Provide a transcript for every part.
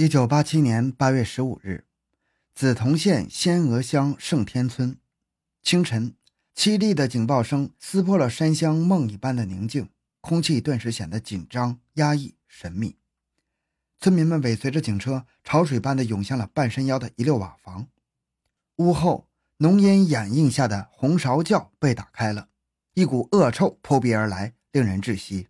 一九八七年八月十五日，梓潼县仙娥乡圣天村，清晨，凄厉的警报声撕破了山乡梦一般的宁静，空气顿时显得紧张、压抑、神秘。村民们尾随着警车，潮水般的涌向了半山腰的一溜瓦房。屋后浓烟掩映下的红苕窖被打开了，一股恶臭扑鼻而来，令人窒息。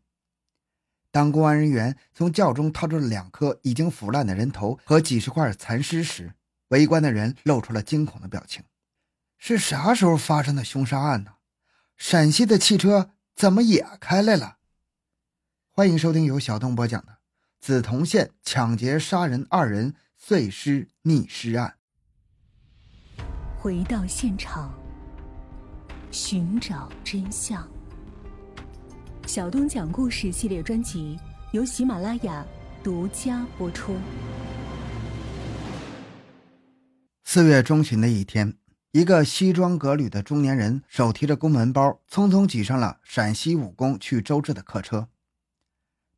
当公安人员从窖中掏出了两颗已经腐烂的人头和几十块残尸时，围观的人露出了惊恐的表情。是啥时候发生的凶杀案呢？陕西的汽车怎么也开来了？欢迎收听由小东播讲的《梓潼县抢劫杀人二人碎尸溺尸案》。回到现场，寻找真相。小东讲故事系列专辑由喜马拉雅独家播出。四月中旬的一天，一个西装革履的中年人手提着公文包，匆匆挤上了陕西武功去周至的客车。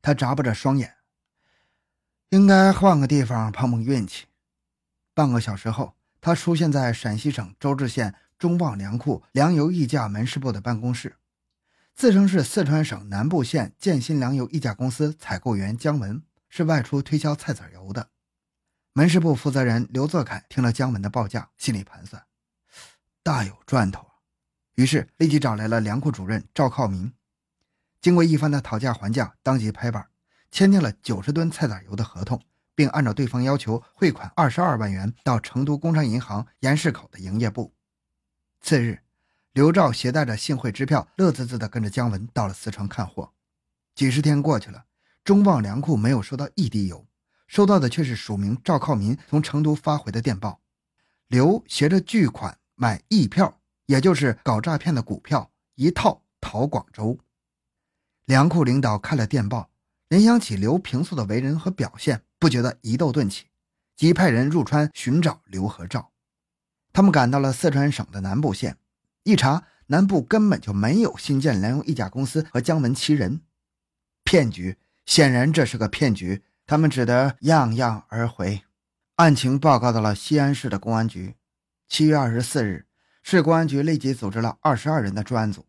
他眨巴着双眼，应该换个地方碰碰运气。半个小时后，他出现在陕西省周至县中旺粮库粮油溢价门市部的办公室。自称是四川省南部县建新粮油一家公司采购员姜文，是外出推销菜籽油的。门市部负责人刘作凯听了姜文的报价，心里盘算，大有赚头啊！于是立即找来了粮库主任赵靠明。经过一番的讨价还价，当即拍板签订了九十吨菜籽油的合同，并按照对方要求汇款二十二万元到成都工商银行盐市口的营业部。次日。刘兆携带着信汇支票，乐滋滋地跟着姜文到了四川看货。几十天过去了，中望粮库没有收到一滴油，收到的却是署名赵靠民从成都发回的电报。刘携着巨款买驿票，也就是搞诈骗的股票，一套逃广州。粮库领导看了电报，联想起刘平素的为人和表现，不觉得疑窦顿起，即派人入川寻找刘和赵。他们赶到了四川省的南部县。一查，南部根本就没有新建粮油一家公司和姜文其人，骗局！显然这是个骗局，他们只得样样而回。案情报告到了西安市的公安局。七月二十四日，市公安局立即组织了二十二人的专案组，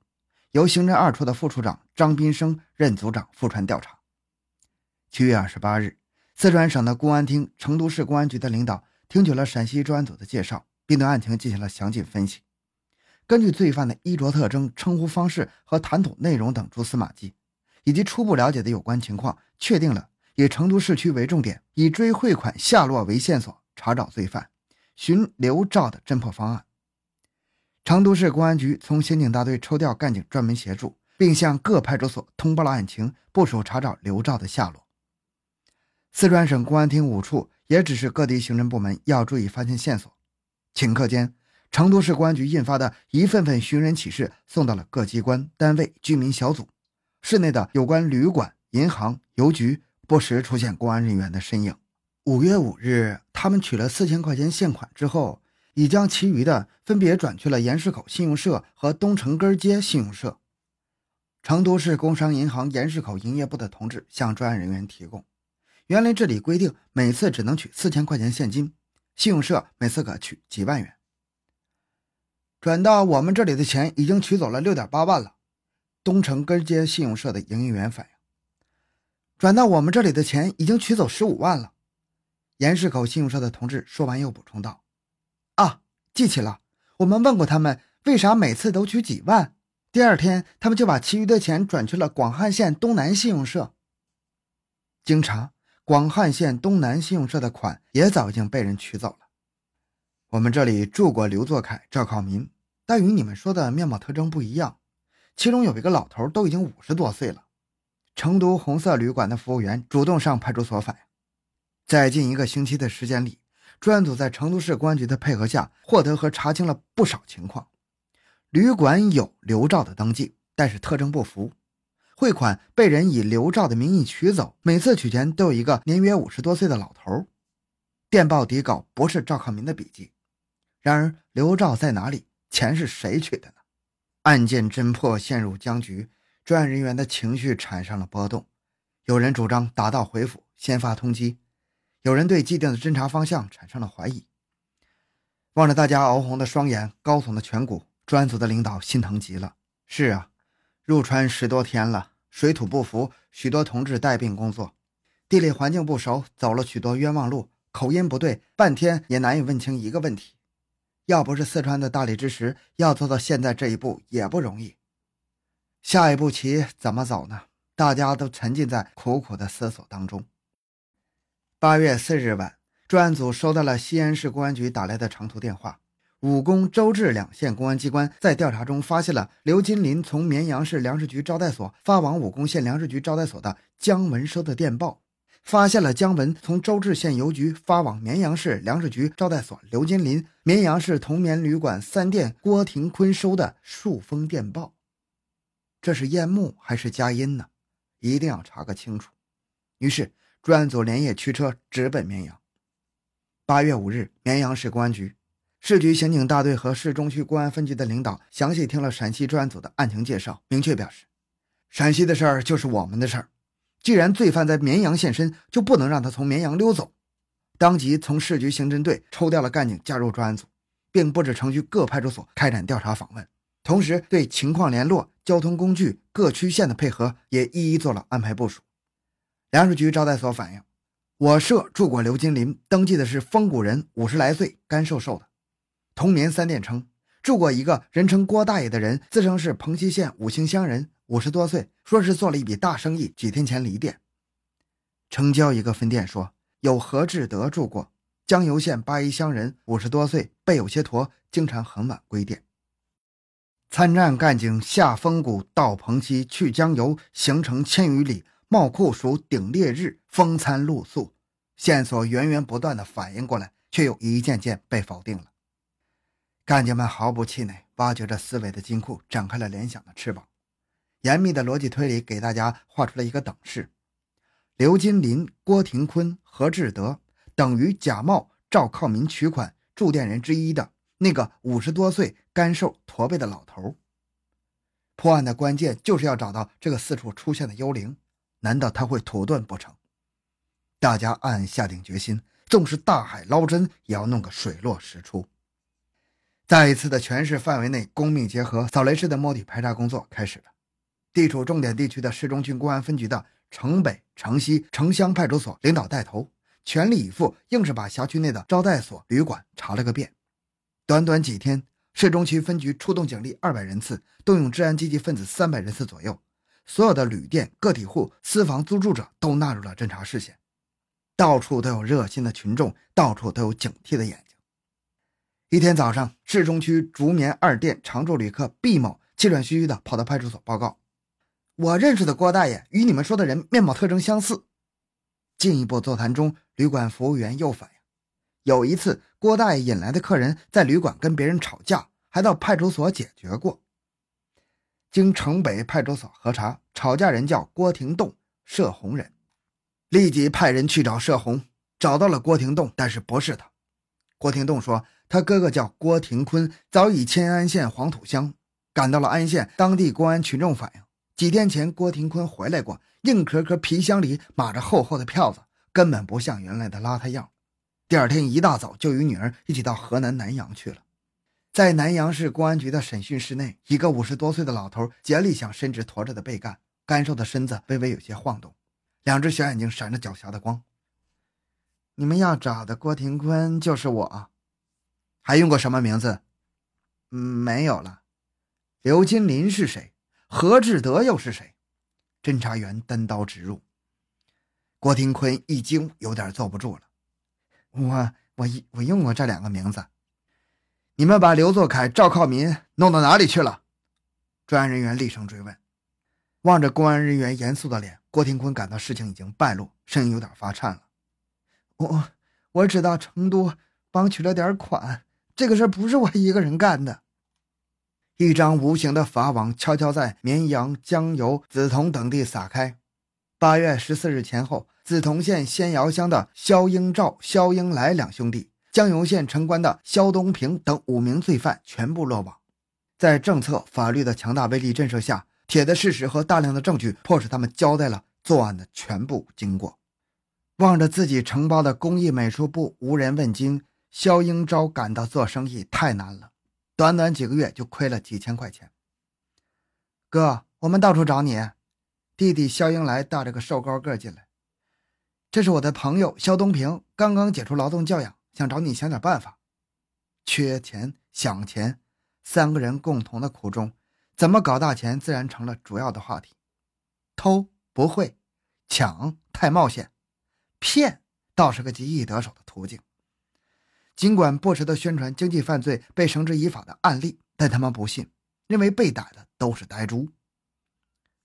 由刑侦二处的副处长张斌生任组长赴川调查。七月二十八日，四川省的公安厅、成都市公安局的领导听取了陕西专案组的介绍，并对案情进行了详尽分析。根据罪犯的衣着特征、称呼方式和谈吐内容等蛛丝马迹，以及初步了解的有关情况，确定了以成都市区为重点，以追汇款下落为线索查找罪犯、寻刘兆的侦破方案。成都市公安局从刑警大队抽调干警专门协助，并向各派出所通报了案情，部署查找刘兆的下落。四川省公安厅五处也指示各地刑侦部门要注意发现线索。顷刻间。成都市公安局印发的一份份寻人启事送到了各机关单位、居民小组。市内的有关旅馆、银行、邮局不时出现公安人员的身影。五月五日，他们取了四千块钱现款之后，已将其余的分别转去了盐市口信用社和东城根街信用社。成都市工商银行盐市口营业部的同志向专案人员提供：原来这里规定每次只能取四千块钱现金，信用社每次可取几万元。转到我们这里的钱已经取走了六点八万了。东城根街信用社的营业员反映，转到我们这里的钱已经取走十五万了。盐市口信用社的同志说完又补充道：“啊，记起了，我们问过他们，为啥每次都取几万？第二天他们就把其余的钱转去了广汉县东南信用社。经查，广汉县东南信用社的款也早已经被人取走了。我们这里住过刘作凯、赵靠民。”但与你们说的面貌特征不一样，其中有一个老头都已经五十多岁了。成都红色旅馆的服务员主动上派出所反映，在近一个星期的时间里，专案组在成都市公安局的配合下，获得和查清了不少情况。旅馆有刘兆的登记，但是特征不符，汇款被人以刘兆的名义取走，每次取钱都有一个年约五十多岁的老头。电报底稿不是赵克民的笔迹，然而刘兆在哪里？钱是谁取的呢？案件侦破陷入僵局，专案人员的情绪产生了波动。有人主张打道回府，先发通缉；有人对既定的侦查方向产生了怀疑。望着大家熬红的双眼、高耸的颧骨，专案组的领导心疼极了。是啊，入川十多天了，水土不服，许多同志带病工作，地理环境不熟，走了许多冤枉路，口音不对，半天也难以问清一个问题。要不是四川的大力支持，要做到现在这一步也不容易。下一步棋怎么走呢？大家都沉浸在苦苦的思索当中。八月四日晚，专案组收到了西安市公安局打来的长途电话。武功、周至两县公安机关在调查中发现了刘金林从绵阳市粮食局招待所发往武功县粮食局招待所的姜文收的电报，发现了姜文从周至县邮局发往绵阳市粮食局招待所刘金林绵阳市同眠旅馆三店郭廷坤收的数封电报。这是烟幕还是佳音呢？一定要查个清楚。于是。专案组连夜驱车直奔绵阳。八月五日，绵阳市公安局市局刑警大队和市中区公安分局的领导详细听了陕西专案组的案情介绍，明确表示，陕西的事儿就是我们的事儿。既然罪犯在绵阳现身，就不能让他从绵阳溜走。当即从市局刑侦队抽调了干警加入专案组，并布置程序各派出所开展调查访问，同时对情况联络、交通工具、各区县的配合也一一做了安排部署。粮食局招待所反映，我社住过刘金林，登记的是丰谷人，五十来岁，干瘦瘦的。同眠三店称住过一个人称郭大爷的人，自称是蓬溪县五星乡人，五十多岁，说是做了一笔大生意，几天前离店。城郊一个分店说有何志德住过，江油县八一乡人，五十多岁，背有些驼，经常很晚归店。参战干警下丰谷到蓬溪去江油，行程千余里。冒酷暑顶烈日，风餐露宿，线索源源不断的反应过来，却又一件件被否定了。干警们毫不气馁，挖掘着思维的金库，展开了联想的翅膀。严密的逻辑推理给大家画出了一个等式：刘金林、郭廷坤、何志德等于假冒赵靠民取款驻店人之一的那个五十多岁、干瘦驼背的老头。破案的关键就是要找到这个四处出现的幽灵。难道他会土遁不成？大家暗暗下定决心，纵是大海捞针，也要弄个水落石出。再一次的全市范围内公密结合、扫雷式的摸底排查工作开始了。地处重点地区的市中区公安分局的城北、城西、城乡派出所领导带头，全力以赴，硬是把辖区内的招待所、旅馆查了个遍。短短几天，市中区分局出动警力二百人次，动用治安积极分子三百人次左右。所有的旅店、个体户、私房租住者都纳入了侦查视线，到处都有热心的群众，到处都有警惕的眼睛。一天早上，市中区竹棉二店常住旅客毕某气喘吁吁地跑到派出所报告：“我认识的郭大爷与你们说的人面貌特征相似。”进一步座谈中，旅馆服务员又反映，有一次郭大爷引来的客人在旅馆跟别人吵架，还到派出所解决过。经城北派出所核查，吵架人叫郭廷栋，涉洪人，立即派人去找涉洪，找到了郭廷栋，但是不是他。郭廷栋说，他哥哥叫郭廷坤，早已迁安县黄土乡。赶到了安县，当地公安群众反映，几天前郭廷坤回来过，硬壳壳皮箱里码着厚厚的票子，根本不像原来的邋遢样。第二天一大早就与女儿一起到河南南阳去了。在南阳市公安局的审讯室内，一个五十多岁的老头竭力想伸直驼着的背干，干瘦的身子微微有些晃动，两只小眼睛闪着狡黠的光。你们要找的郭廷坤就是我，还用过什么名字？嗯，没有了。刘金林是谁？何志德又是谁？侦查员单刀直入。郭廷坤一惊，有点坐不住了。我我我用过这两个名字。你们把刘作凯、赵靠民弄到哪里去了？专案人员厉声追问。望着公安人员严肃的脸，郭廷坤感到事情已经败露，声音有点发颤了。我我只到成都帮取了点款，这个事不是我一个人干的。一张无形的法网悄悄在绵阳、江油、梓潼等地撒开。八月十四日前后，梓潼县仙瑶乡的肖英照、肖英来两兄弟。江油县城关的肖东平等五名罪犯全部落网，在政策、法律的强大威力震慑下，铁的事实和大量的证据迫使他们交代了作案的全部经过。望着自己承包的工艺美术部无人问津，肖英昭感到做生意太难了，短短几个月就亏了几千块钱。哥，我们到处找你。弟弟肖英来带着个瘦高个进来，这是我的朋友肖东平，刚刚解除劳动教养，想找你想点办法。缺钱想钱，三个人共同的苦衷，怎么搞大钱自然成了主要的话题。偷不会，抢太冒险，骗倒是个极易得手的途径。尽管不时的宣传经济犯罪被绳之以法的案例，但他们不信，认为被逮的都是呆猪。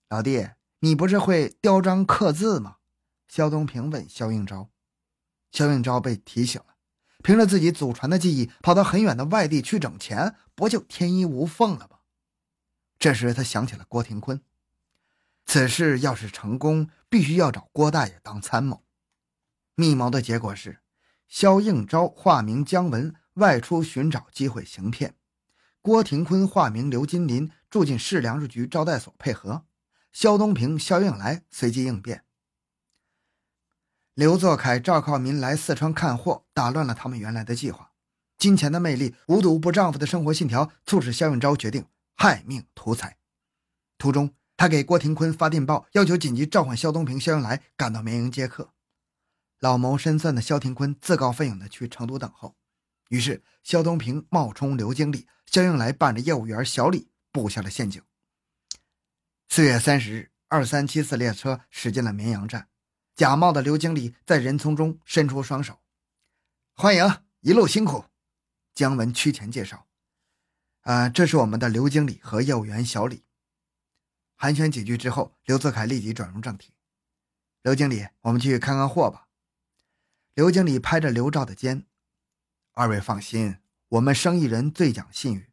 老弟，你不是会雕章刻字吗？肖东平问肖应昭。肖应昭被提醒了，凭着自己祖传的技艺，跑到很远的外地去整钱，不就天衣无缝了吗？这时他想起了郭廷坤。此事要是成功，必须要找郭大爷当参谋。密谋的结果是，肖应昭化名姜文外出寻找机会行骗，郭廷坤化名刘金林住进市粮食局招待所配合，肖东平、肖应来随机应变。刘作凯、赵靠民来四川看货，打乱了他们原来的计划。金钱的魅力、无毒不丈夫的生活信条，促使肖应昭决定害命图财。途中。他给郭廷坤发电报，要求紧急召唤肖东平、肖应来赶到绵阳接客。老谋深算的肖廷坤自告奋勇地去成都等候。于是，肖东平冒充刘经理，肖应来扮着业务员小李布下了陷阱。四月三十日，二三七四列车驶进了绵阳站，假冒的刘经理在人丛中伸出双手：“欢迎，一路辛苦。”姜文屈前介绍：“啊，这是我们的刘经理和业务员小李。”寒暄几句之后，刘泽凯立即转入正题：“刘经理，我们去看看货吧。”刘经理拍着刘兆的肩：“二位放心，我们生意人最讲信誉，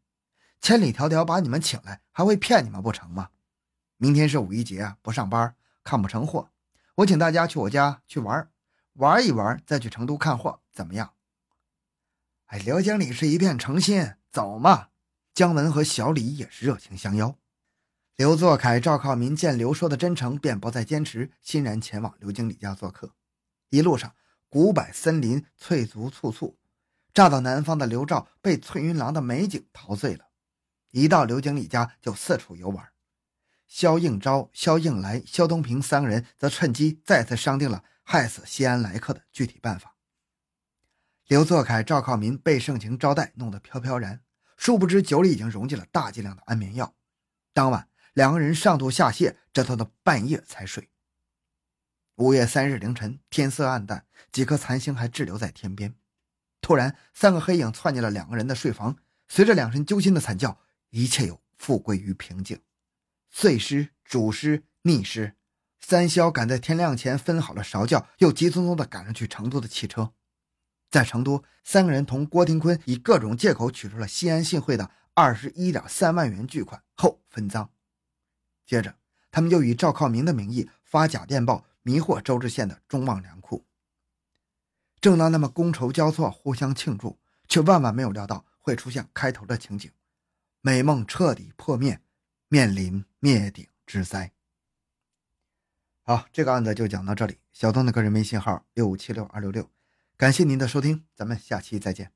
千里迢迢把你们请来，还会骗你们不成吗？明天是五一节啊，不上班看不成货，我请大家去我家去玩，玩一玩再去成都看货，怎么样？”哎，刘经理是一片诚心，走嘛！姜文和小李也是热情相邀。刘作凯、赵靠民见刘说的真诚，便不再坚持，欣然前往刘经理家做客。一路上，古柏森林，翠竹簇簇。乍到南方的刘兆被翠云廊的美景陶醉了，一到刘经理家就四处游玩。肖应昭、肖应来、肖东平三个人则趁机再次商定了害死西安来客的具体办法。刘作凯、赵靠民被盛情招待，弄得飘飘然，殊不知酒里已经融进了大剂量的安眠药。当晚。两个人上吐下泻，折腾到半夜才睡。五月三日凌晨，天色暗淡，几颗残星还滞留在天边。突然，三个黑影窜进了两个人的睡房，随着两声揪心的惨叫，一切又复归于平静。碎尸、煮尸、溺尸，三霄赶在天亮前分好了芍药，又急匆匆地赶上去成都的汽车。在成都，三个人同郭廷坤以各种借口取出了西安信汇的二十一点三万元巨款后分赃。接着，他们又以赵靠明的名义发假电报，迷惑周至县的中望粮库。正当他们觥筹交错，互相庆祝，却万万没有料到会出现开头的情景：美梦彻底破灭，面临灭顶之灾。好，这个案子就讲到这里。小东的个人微信号六五七六二六六，感谢您的收听，咱们下期再见。